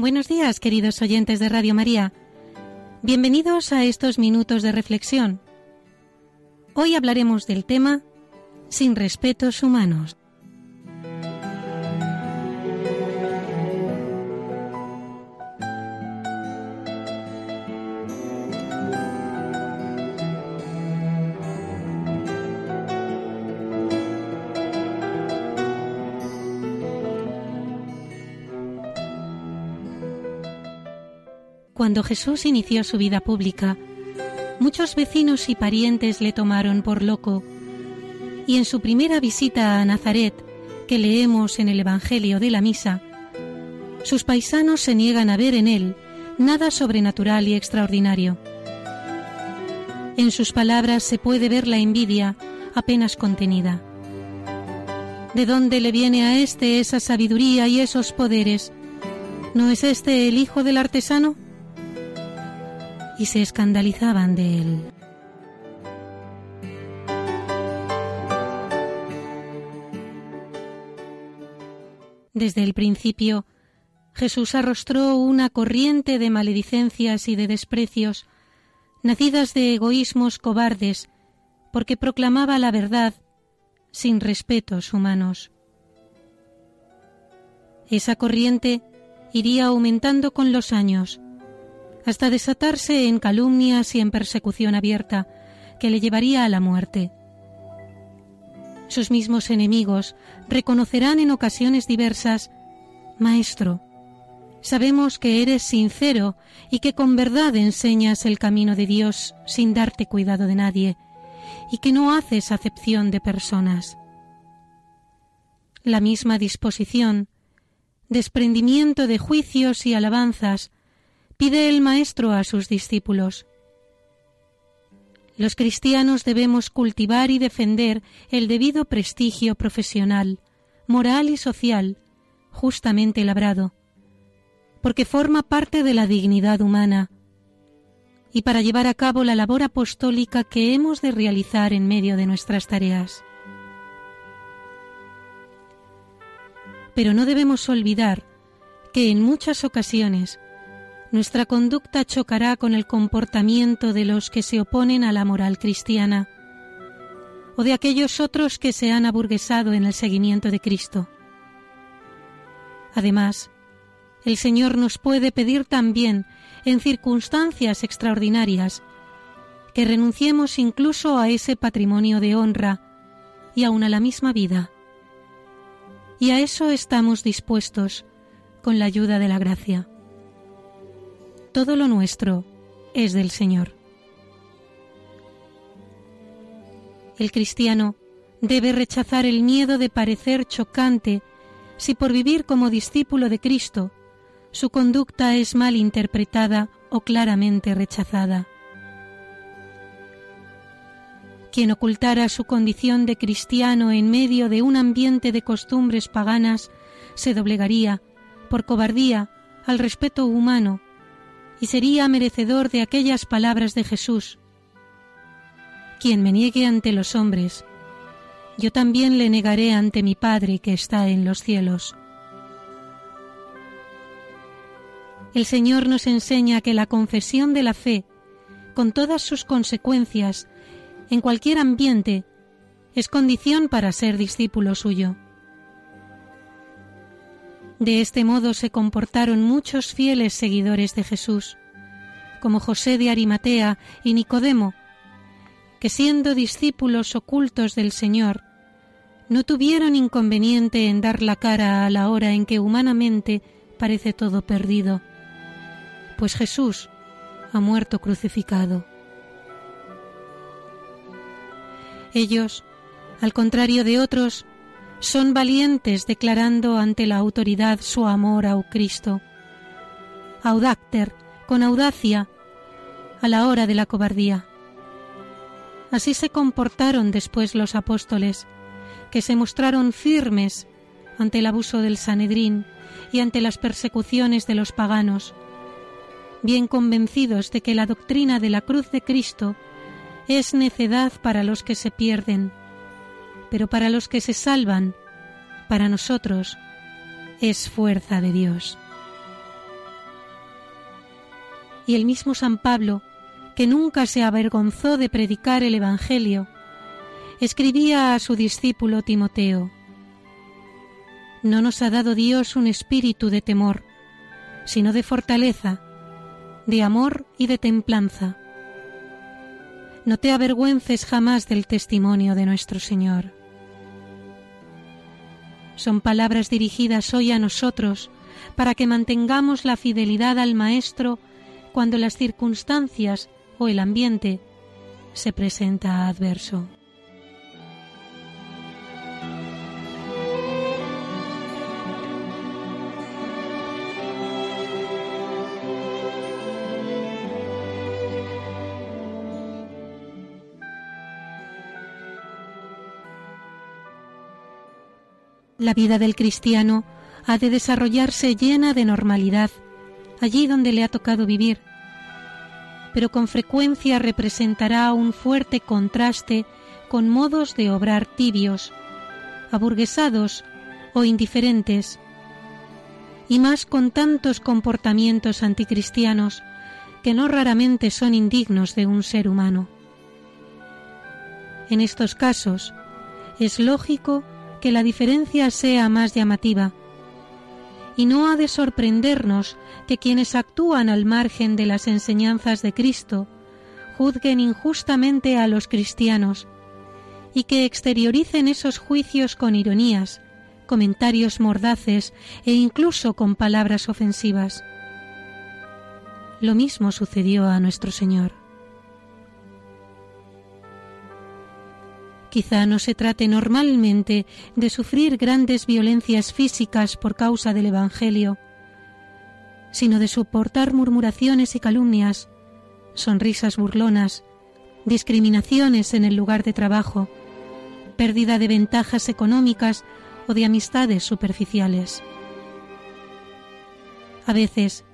Buenos días, queridos oyentes de Radio María. Bienvenidos a estos minutos de reflexión. Hoy hablaremos del tema Sin respetos humanos. Cuando Jesús inició su vida pública, muchos vecinos y parientes le tomaron por loco, y en su primera visita a Nazaret, que leemos en el Evangelio de la Misa, sus paisanos se niegan a ver en él nada sobrenatural y extraordinario. En sus palabras se puede ver la envidia apenas contenida. ¿De dónde le viene a éste esa sabiduría y esos poderes? ¿No es este el hijo del artesano? Y se escandalizaban de él. Desde el principio, Jesús arrostró una corriente de maledicencias y de desprecios, nacidas de egoísmos cobardes, porque proclamaba la verdad sin respetos humanos. Esa corriente iría aumentando con los años, hasta desatarse en calumnias y en persecución abierta que le llevaría a la muerte. Sus mismos enemigos reconocerán en ocasiones diversas, Maestro, sabemos que eres sincero y que con verdad enseñas el camino de Dios sin darte cuidado de nadie, y que no haces acepción de personas. La misma disposición, desprendimiento de juicios y alabanzas, pide el Maestro a sus discípulos. Los cristianos debemos cultivar y defender el debido prestigio profesional, moral y social, justamente labrado, porque forma parte de la dignidad humana, y para llevar a cabo la labor apostólica que hemos de realizar en medio de nuestras tareas. Pero no debemos olvidar que en muchas ocasiones nuestra conducta chocará con el comportamiento de los que se oponen a la moral cristiana o de aquellos otros que se han aburguesado en el seguimiento de Cristo. Además, el Señor nos puede pedir también, en circunstancias extraordinarias, que renunciemos incluso a ese patrimonio de honra y aun a la misma vida. Y a eso estamos dispuestos con la ayuda de la gracia todo lo nuestro es del Señor. El cristiano debe rechazar el miedo de parecer chocante si por vivir como discípulo de Cristo su conducta es mal interpretada o claramente rechazada. Quien ocultara su condición de cristiano en medio de un ambiente de costumbres paganas se doblegaría, por cobardía, al respeto humano y sería merecedor de aquellas palabras de Jesús. Quien me niegue ante los hombres, yo también le negaré ante mi Padre que está en los cielos. El Señor nos enseña que la confesión de la fe, con todas sus consecuencias, en cualquier ambiente, es condición para ser discípulo suyo. De este modo se comportaron muchos fieles seguidores de Jesús, como José de Arimatea y Nicodemo, que siendo discípulos ocultos del Señor, no tuvieron inconveniente en dar la cara a la hora en que humanamente parece todo perdido, pues Jesús ha muerto crucificado. Ellos, al contrario de otros, son valientes declarando ante la autoridad su amor a Cristo. Audácter, con audacia, a la hora de la cobardía. Así se comportaron después los apóstoles, que se mostraron firmes ante el abuso del Sanedrín y ante las persecuciones de los paganos, bien convencidos de que la doctrina de la cruz de Cristo es necedad para los que se pierden pero para los que se salvan, para nosotros, es fuerza de Dios. Y el mismo San Pablo, que nunca se avergonzó de predicar el Evangelio, escribía a su discípulo Timoteo, No nos ha dado Dios un espíritu de temor, sino de fortaleza, de amor y de templanza. No te avergüences jamás del testimonio de nuestro Señor. Son palabras dirigidas hoy a nosotros para que mantengamos la fidelidad al Maestro cuando las circunstancias o el ambiente se presenta adverso. La vida del cristiano ha de desarrollarse llena de normalidad, allí donde le ha tocado vivir, pero con frecuencia representará un fuerte contraste con modos de obrar tibios, aburguesados o indiferentes, y más con tantos comportamientos anticristianos que no raramente son indignos de un ser humano. En estos casos, es lógico que la diferencia sea más llamativa. Y no ha de sorprendernos que quienes actúan al margen de las enseñanzas de Cristo juzguen injustamente a los cristianos y que exterioricen esos juicios con ironías, comentarios mordaces e incluso con palabras ofensivas. Lo mismo sucedió a nuestro Señor. Quizá no se trate normalmente de sufrir grandes violencias físicas por causa del Evangelio, sino de soportar murmuraciones y calumnias, sonrisas burlonas, discriminaciones en el lugar de trabajo, pérdida de ventajas económicas o de amistades superficiales. A veces,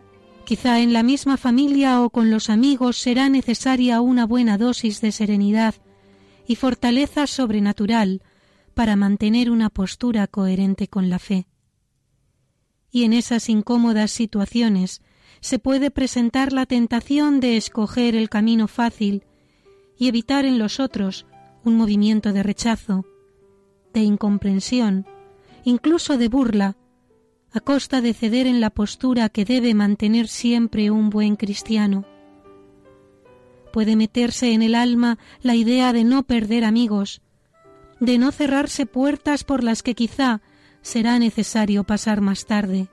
quizá en la misma familia o con los amigos será necesaria una buena dosis de serenidad y fortaleza sobrenatural para mantener una postura coherente con la fe. Y en esas incómodas situaciones se puede presentar la tentación de escoger el camino fácil y evitar en los otros un movimiento de rechazo, de incomprensión, incluso de burla, a costa de ceder en la postura que debe mantener siempre un buen cristiano puede meterse en el alma la idea de no perder amigos, de no cerrarse puertas por las que quizá será necesario pasar más tarde.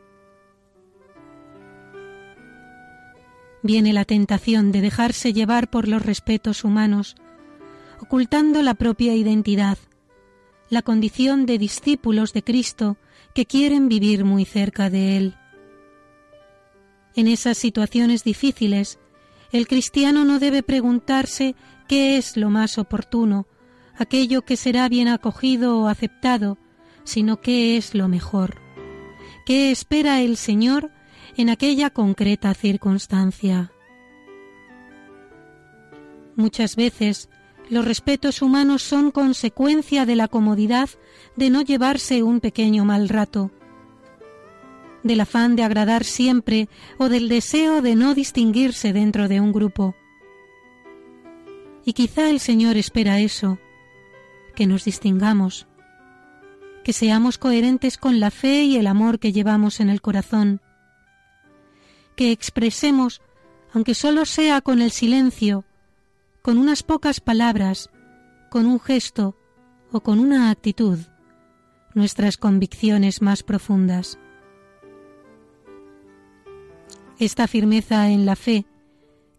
Viene la tentación de dejarse llevar por los respetos humanos, ocultando la propia identidad, la condición de discípulos de Cristo que quieren vivir muy cerca de Él. En esas situaciones difíciles el cristiano no debe preguntarse qué es lo más oportuno, aquello que será bien acogido o aceptado, sino qué es lo mejor, qué espera el Señor en aquella concreta circunstancia. Muchas veces los respetos humanos son consecuencia de la comodidad de no llevarse un pequeño mal rato, del afán de agradar siempre o del deseo de no distinguirse dentro de un grupo. Y quizá el Señor espera eso, que nos distingamos, que seamos coherentes con la fe y el amor que llevamos en el corazón, que expresemos, aunque solo sea con el silencio, con unas pocas palabras, con un gesto o con una actitud, nuestras convicciones más profundas. Esta firmeza en la fe,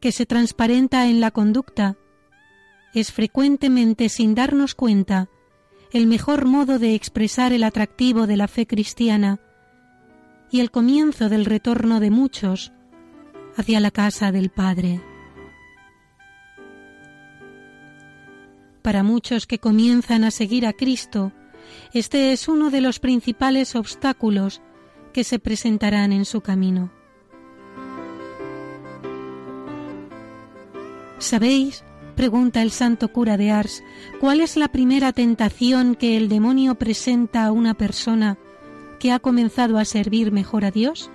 que se transparenta en la conducta, es frecuentemente sin darnos cuenta el mejor modo de expresar el atractivo de la fe cristiana y el comienzo del retorno de muchos hacia la casa del Padre. Para muchos que comienzan a seguir a Cristo, este es uno de los principales obstáculos que se presentarán en su camino. ¿Sabéis? pregunta el santo cura de Ars, ¿cuál es la primera tentación que el demonio presenta a una persona que ha comenzado a servir mejor a Dios?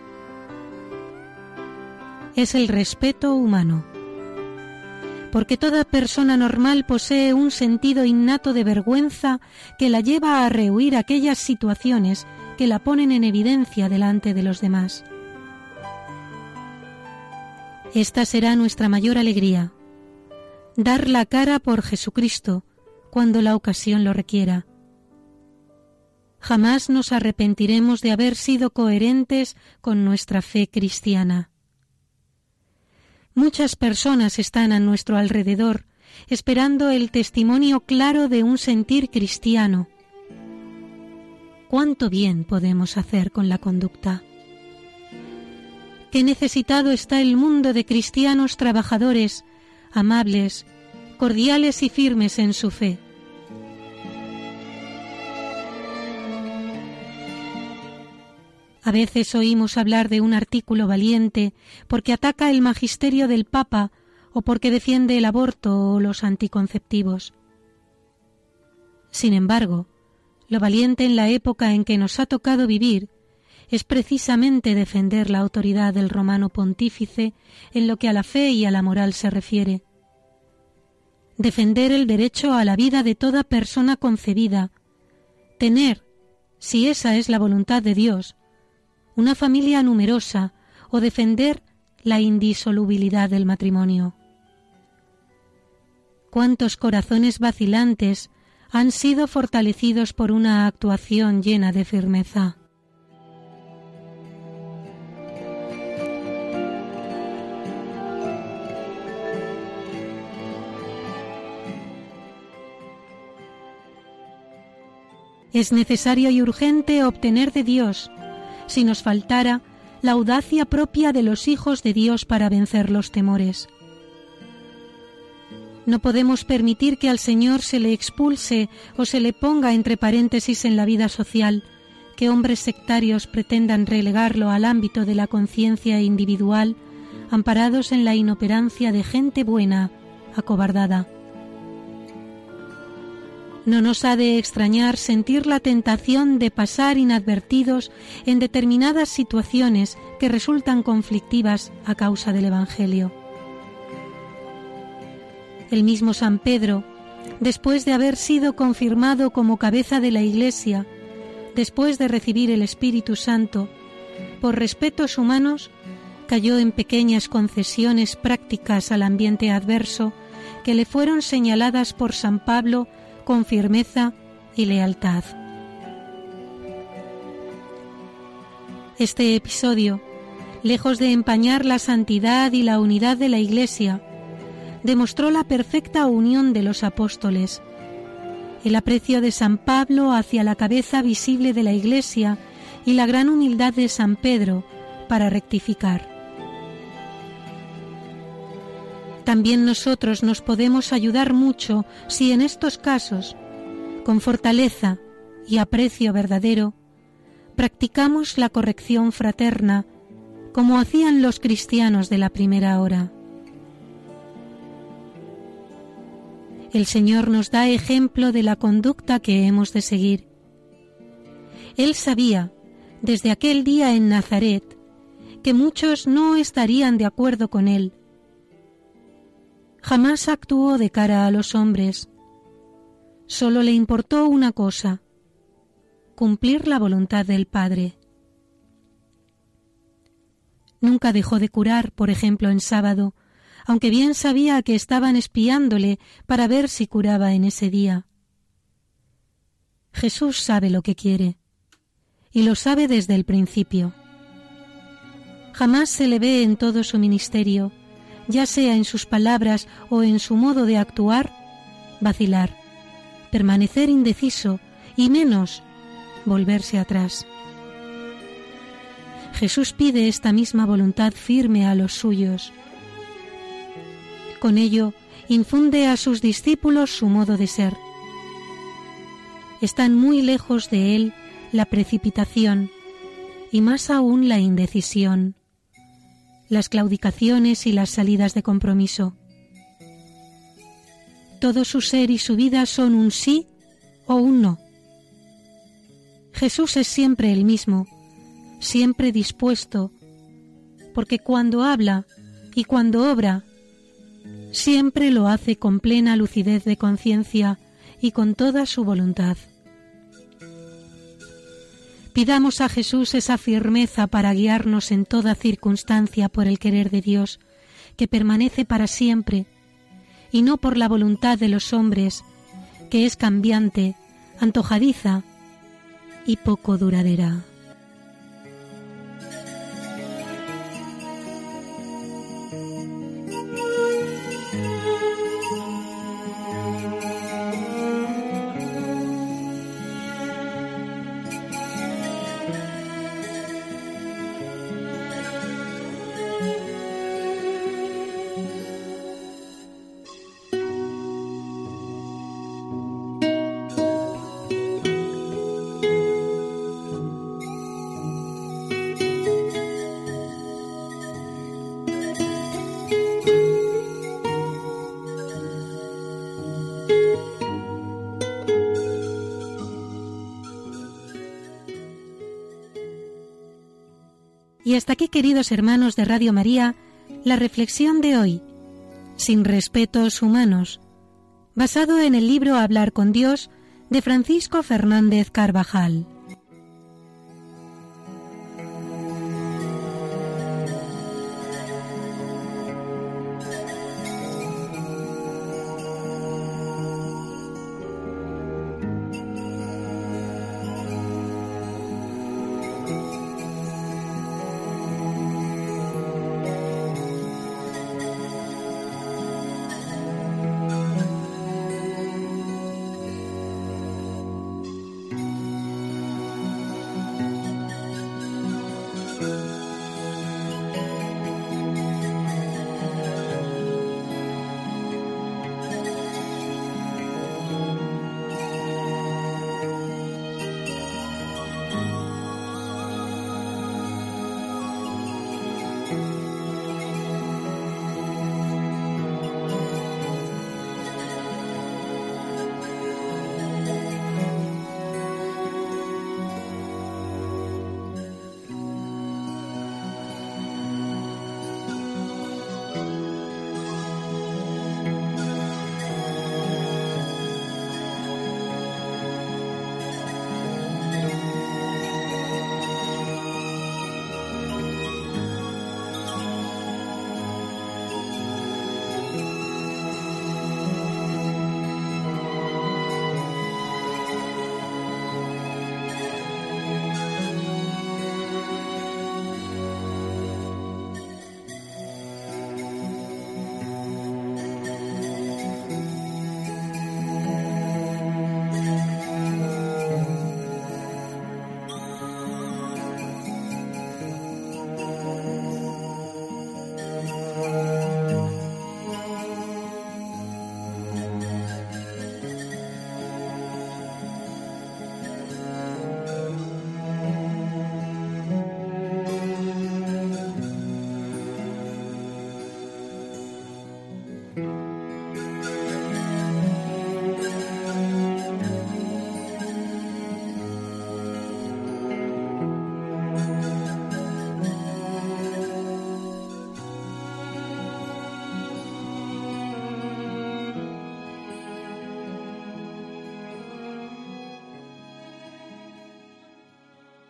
es el respeto humano. Porque toda persona normal posee un sentido innato de vergüenza que la lleva a rehuir aquellas situaciones que la ponen en evidencia delante de los demás. Esta será nuestra mayor alegría, dar la cara por Jesucristo cuando la ocasión lo requiera. Jamás nos arrepentiremos de haber sido coherentes con nuestra fe cristiana. Muchas personas están a nuestro alrededor esperando el testimonio claro de un sentir cristiano. ¿Cuánto bien podemos hacer con la conducta? Qué necesitado está el mundo de cristianos trabajadores, amables, cordiales y firmes en su fe. A veces oímos hablar de un artículo valiente porque ataca el magisterio del Papa o porque defiende el aborto o los anticonceptivos. Sin embargo, lo valiente en la época en que nos ha tocado vivir es precisamente defender la autoridad del romano pontífice en lo que a la fe y a la moral se refiere. Defender el derecho a la vida de toda persona concebida, tener, si esa es la voluntad de Dios, una familia numerosa o defender la indisolubilidad del matrimonio. ¿Cuántos corazones vacilantes han sido fortalecidos por una actuación llena de firmeza? Es necesario y urgente obtener de Dios si nos faltara la audacia propia de los hijos de Dios para vencer los temores. No podemos permitir que al Señor se le expulse o se le ponga entre paréntesis en la vida social, que hombres sectarios pretendan relegarlo al ámbito de la conciencia individual, amparados en la inoperancia de gente buena, acobardada. No nos ha de extrañar sentir la tentación de pasar inadvertidos en determinadas situaciones que resultan conflictivas a causa del Evangelio. El mismo San Pedro, después de haber sido confirmado como cabeza de la Iglesia, después de recibir el Espíritu Santo, por respetos humanos, cayó en pequeñas concesiones prácticas al ambiente adverso que le fueron señaladas por San Pablo con firmeza y lealtad. Este episodio, lejos de empañar la santidad y la unidad de la Iglesia, demostró la perfecta unión de los apóstoles, el aprecio de San Pablo hacia la cabeza visible de la Iglesia y la gran humildad de San Pedro para rectificar. También nosotros nos podemos ayudar mucho si en estos casos, con fortaleza y aprecio verdadero, practicamos la corrección fraterna como hacían los cristianos de la primera hora. El Señor nos da ejemplo de la conducta que hemos de seguir. Él sabía, desde aquel día en Nazaret, que muchos no estarían de acuerdo con Él, Jamás actuó de cara a los hombres. Solo le importó una cosa, cumplir la voluntad del Padre. Nunca dejó de curar, por ejemplo, en sábado, aunque bien sabía que estaban espiándole para ver si curaba en ese día. Jesús sabe lo que quiere, y lo sabe desde el principio. Jamás se le ve en todo su ministerio ya sea en sus palabras o en su modo de actuar, vacilar, permanecer indeciso y menos volverse atrás. Jesús pide esta misma voluntad firme a los suyos. Con ello, infunde a sus discípulos su modo de ser. Están muy lejos de él la precipitación y más aún la indecisión las claudicaciones y las salidas de compromiso. Todo su ser y su vida son un sí o un no. Jesús es siempre el mismo, siempre dispuesto, porque cuando habla y cuando obra, siempre lo hace con plena lucidez de conciencia y con toda su voluntad. Pidamos a Jesús esa firmeza para guiarnos en toda circunstancia por el querer de Dios, que permanece para siempre, y no por la voluntad de los hombres, que es cambiante, antojadiza y poco duradera. Hasta aquí, queridos hermanos de Radio María, la reflexión de hoy, sin respetos humanos, basado en el libro Hablar con Dios de Francisco Fernández Carvajal.